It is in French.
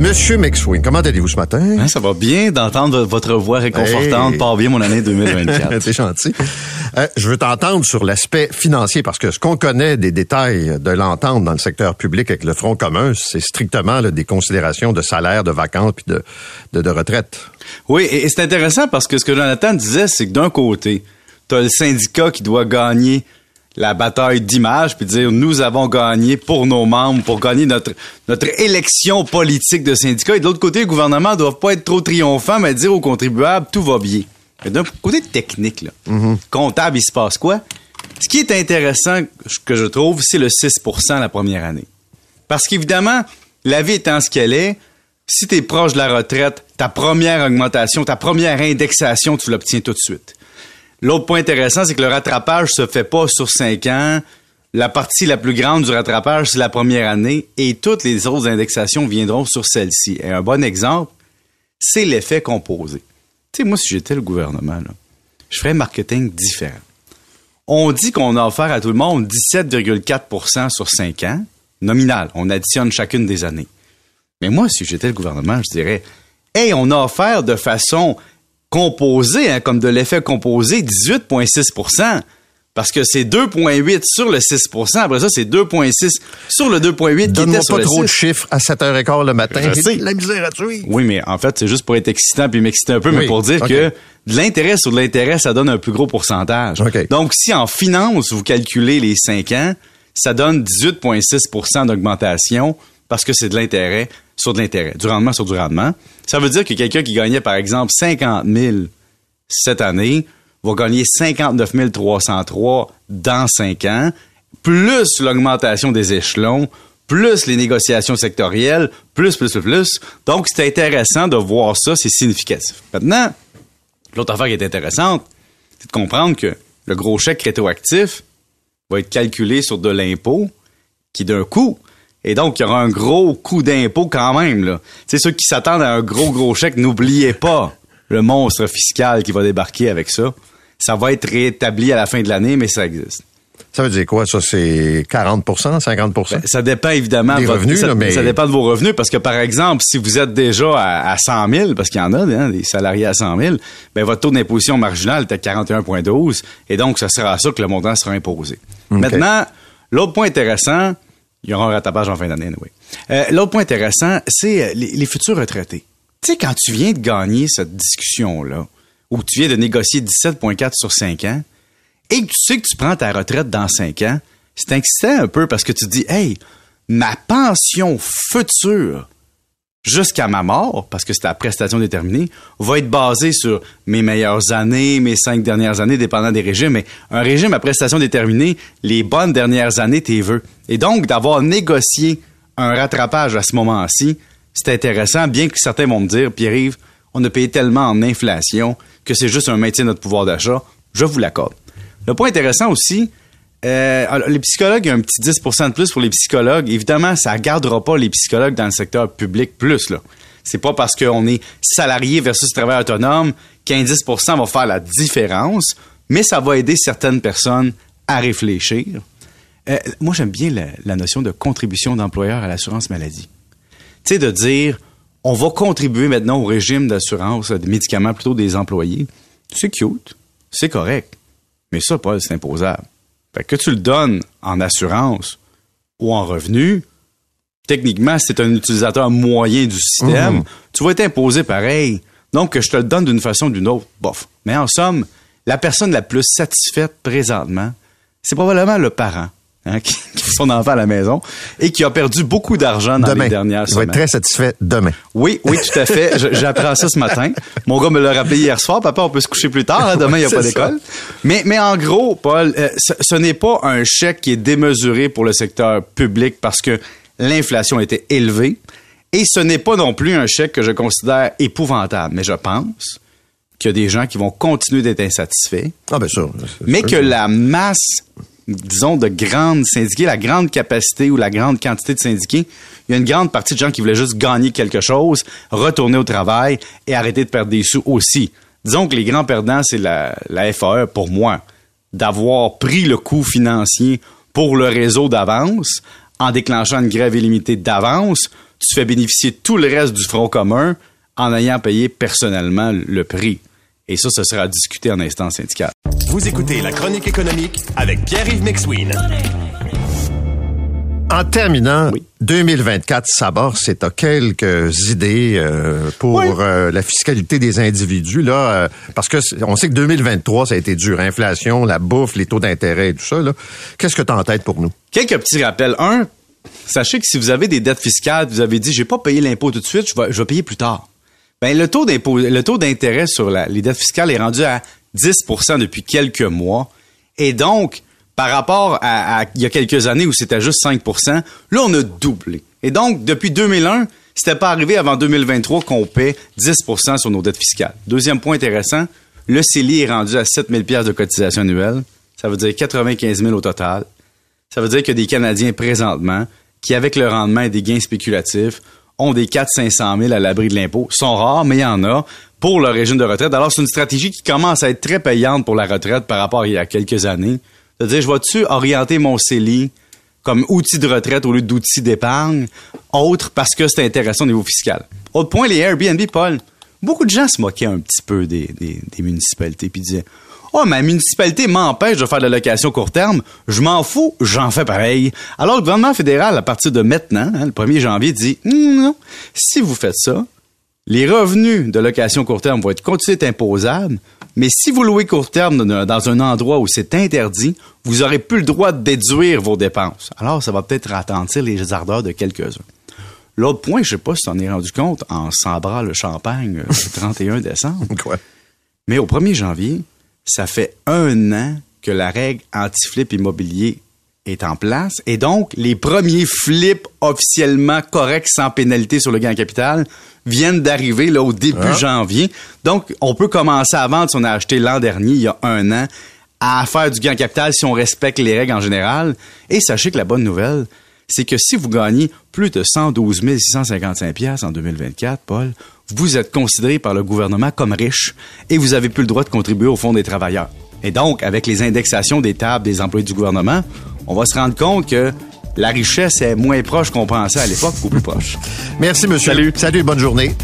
Monsieur McSween, comment allez-vous ce matin? Hein, ça va bien d'entendre votre voix réconfortante. Hey. Bien mon année 2024. T'es gentil. Euh, je veux t'entendre sur l'aspect financier parce que ce qu'on connaît des détails de l'entente dans le secteur public avec le Front commun, c'est strictement là, des considérations de salaire, de vacances puis de, de, de retraite. oui, et, et c'est intéressant parce que ce que Jonathan disait, c'est que d'un côté, tu as le syndicat qui doit gagner la bataille d'image puis dire nous avons gagné pour nos membres pour gagner notre notre élection politique de syndicat et de l'autre côté le gouvernement ne doit pas être trop triomphant mais dire aux contribuables tout va bien. Mais d'un côté technique là, comptable il se passe quoi? Ce qui est intéressant que je trouve c'est le 6% la première année. Parce qu'évidemment, la vie étant ce qu'elle est, si tu es proche de la retraite, ta première augmentation, ta première indexation, tu l'obtiens tout de suite. L'autre point intéressant, c'est que le rattrapage se fait pas sur cinq ans. La partie la plus grande du rattrapage, c'est la première année et toutes les autres indexations viendront sur celle-ci. Et un bon exemple, c'est l'effet composé. Tu sais, moi, si j'étais le gouvernement, je ferais un marketing différent. On dit qu'on a offert à tout le monde 17,4% sur 5 ans, nominal. On additionne chacune des années. Mais moi, si j'étais le gouvernement, je dirais, hey, on a offert de façon composée, hein, comme de l'effet composé, 18,6% parce que c'est 2,8 sur le 6% Après ça, c'est 2,6 sur le 2,8 qui était sur pas le trop de 6. chiffres à 7h15 le matin. De la misère à tuer. Oui, mais en fait, c'est juste pour être excitant puis m'exciter un peu, mais pour dire que de l'intérêt sur de l'intérêt, ça donne un plus gros pourcentage. Donc, si en finance, vous calculez les 5 ans, ça donne 18,6% d'augmentation parce que c'est de l'intérêt sur de l'intérêt, du rendement sur du rendement. Ça veut dire que quelqu'un qui gagnait, par exemple, 50 000 cette année va gagner 59 303 dans 5 ans, plus l'augmentation des échelons, plus les négociations sectorielles, plus, plus, plus, plus. Donc, c'est intéressant de voir ça, c'est significatif. Maintenant, l'autre affaire qui est intéressante, c'est de comprendre que le gros chèque rétroactif va être calculé sur de l'impôt qui d'un coût. Et donc, il y aura un gros coût d'impôt quand même. Là. C'est ceux qui s'attendent à un gros, gros chèque, n'oubliez pas le monstre fiscal qui va débarquer avec ça. Ça va être rétabli à la fin de l'année, mais ça existe. Ça veut dire quoi, ça? C'est 40% 50% Ben, ça dépend évidemment Des votre- revenus, ça, là, mais- ça dépend de vos revenus parce que par exemple, si vous êtes déjà à, à 100 000, parce qu'il y en a hein, des salariés à 100 000, ben votre taux d'imposition marginal est à 41,12 et donc ça sera à ça que le montant sera imposé. Maintenant, l'autre point intéressant, il y aura un rattrapage en fin d'année, oui. l'autre point intéressant, c'est euh, les, les futurs retraités. Tu sais, quand tu viens de gagner cette discussion-là, où tu viens de négocier 17,4 sur 5 ans, et que tu sais que tu prends ta retraite dans 5 ans, c'est excitant un peu parce que tu te dis, hey, ma pension future jusqu'à ma mort, parce que c'est la prestation déterminée, va être basée sur mes meilleures années, mes cinq dernières années, dépendant des régimes. Mais un régime à prestation déterminée, les bonnes dernières années, t'es veux. Et donc, d'avoir négocié un rattrapage à ce moment-ci, c'est intéressant, bien que certains vont me dire, Pierre-Yves, on a payé tellement en inflation que c'est juste un maintien de notre pouvoir d'achat. Je vous l'accorde. Le point intéressant aussi, euh, les psychologues, il y a un petit 10% de plus pour les psychologues. Évidemment, ça ne gardera pas les psychologues dans le secteur public plus. là. C'est pas parce qu'on est salarié versus travailleur autonome qu'un 10% va faire la différence, mais ça va aider certaines personnes à réfléchir. Euh, moi, j'aime bien la, notion de contribution d'employeur à l'assurance maladie. Tu sais, de dire, on va contribuer maintenant au régime d'assurance des médicaments plutôt des employés. C'est cute, c'est correct. Mais ça, Paul, c'est imposable. Fait que tu le donnes en assurance ou en revenu, techniquement, si tu un utilisateur moyen du système, tu vas être imposé pareil. Donc, que je te le donne d'une façon ou d'une autre, bof. Mais en somme, la personne la plus satisfaite présentement, c'est probablement le parent hein, qui, qui son enfant à la maison et qui a perdu beaucoup d'argent dans Demain. les dernières Il va semaines. être très satisfait demain. Oui, oui, tout à fait. J'apprends ça ce matin. Mon gars me l'a rappelé hier soir. Papa, on peut se coucher plus tard. hein? Demain, il n'y a pas d'école. Mais, mais en gros, Paul, euh, ce, ce n'est pas un chèque qui est démesuré pour le secteur public parce que l'inflation était élevée. Et ce n'est pas non plus un chèque que je considère épouvantable. Mais je pense qu'il y a des gens qui vont continuer d'être insatisfaits Ah, bien sûr. mais sûr. que la masse disons, de grandes syndiqués, la grande capacité ou la grande quantité de syndiqués, il y a une grande partie de gens qui voulaient juste gagner quelque chose, retourner au travail et arrêter de perdre des sous aussi. Disons que les grands perdants, c'est la, la FAE pour moi, d'avoir pris le coût financier pour le réseau d'avance en déclenchant une grève illimitée d'avance. Tu fais bénéficier tout le reste du front commun en ayant payé personnellement le prix. Et ça, ce sera discuté en instance syndicale. Vous écoutez La Chronique économique avec Pierre-Yves McSween. En terminant, Oui. 2024 s'aborde, c'est t'as quelques idées euh, pour Oui. euh, la fiscalité des individus là, euh, parce que on sait que 2023 ça a été dur, inflation, la bouffe, les taux d'intérêt et tout ça là. Qu'est-ce que tu as en tête pour nous? Quelques petits rappels. Un, sachez que si vous avez des dettes fiscales, vous avez dit, j'ai pas payé l'impôt tout de suite, je vais, je vais payer plus tard. Ben, le taux d'intérêt sur les dettes fiscales est rendu à 10% depuis quelques mois. Et donc, par rapport à, à il y a quelques années où c'était juste 5% là, on a doublé. Et donc, depuis 2001, c'était pas arrivé avant 2023 qu'on paie 10% sur nos dettes fiscales. Deuxième point intéressant, le CELI est rendu à 7 000 de cotisation annuelle. Ça veut dire 95 000 au total. Ça veut dire que des Canadiens présentement, qui avec le rendement et des gains spéculatifs, ont des 400-500 000 à l'abri de l'impôt, sont rares, mais il y en a pour le régime de retraite. Alors, c'est une stratégie qui commence à être très payante pour la retraite par rapport à il y a quelques années. C'est-à-dire, je vais-tu orienter mon CELI comme outil de retraite au lieu d'outil d'épargne, autre parce que c'est intéressant au niveau fiscal? Autre point, les Airbnb, Paul. Beaucoup de gens se moquaient un petit peu des, des, des municipalités puis disaient Oh, ma municipalité m'empêche de faire de la location court terme. Je m'en fous, j'en fais pareil. Alors, le gouvernement fédéral, à partir de maintenant, hein, le 1er janvier, dit Hum, non, si vous faites ça, les revenus de location court terme vont être continués d'être imposables, mais si vous louez court terme dans un endroit où c'est interdit, vous aurez plus le droit de déduire vos dépenses. Alors, ça va peut-être ralentir les ardeurs de quelques-uns. L'autre point, je sais pas si tu en es rendu compte en s'embrant le champagne euh, le 31 décembre, Quoi? Mais au 1er janvier, ça fait un an que la règle anti-flip immobilier est en place. Et donc, les premiers flips officiellement corrects sans pénalité sur le gain en capital viennent d'arriver là au début Ah. janvier. Donc, on peut commencer à vendre si on a acheté l'an dernier, il y a un an, à faire du gain en capital si on respecte les règles en général. Et sachez que la bonne nouvelle, c'est que si vous gagnez plus de 112 655 pièces en 2024, Paul, vous êtes considéré par le gouvernement comme riche et vous avez plus le droit de contribuer au Fonds des travailleurs. Et donc, avec les indexations des tables des employés du gouvernement, on va se rendre compte que la richesse est moins proche qu'on pensait à l'époque ou plus proche. Merci monsieur. Salut. Salut, bonne journée.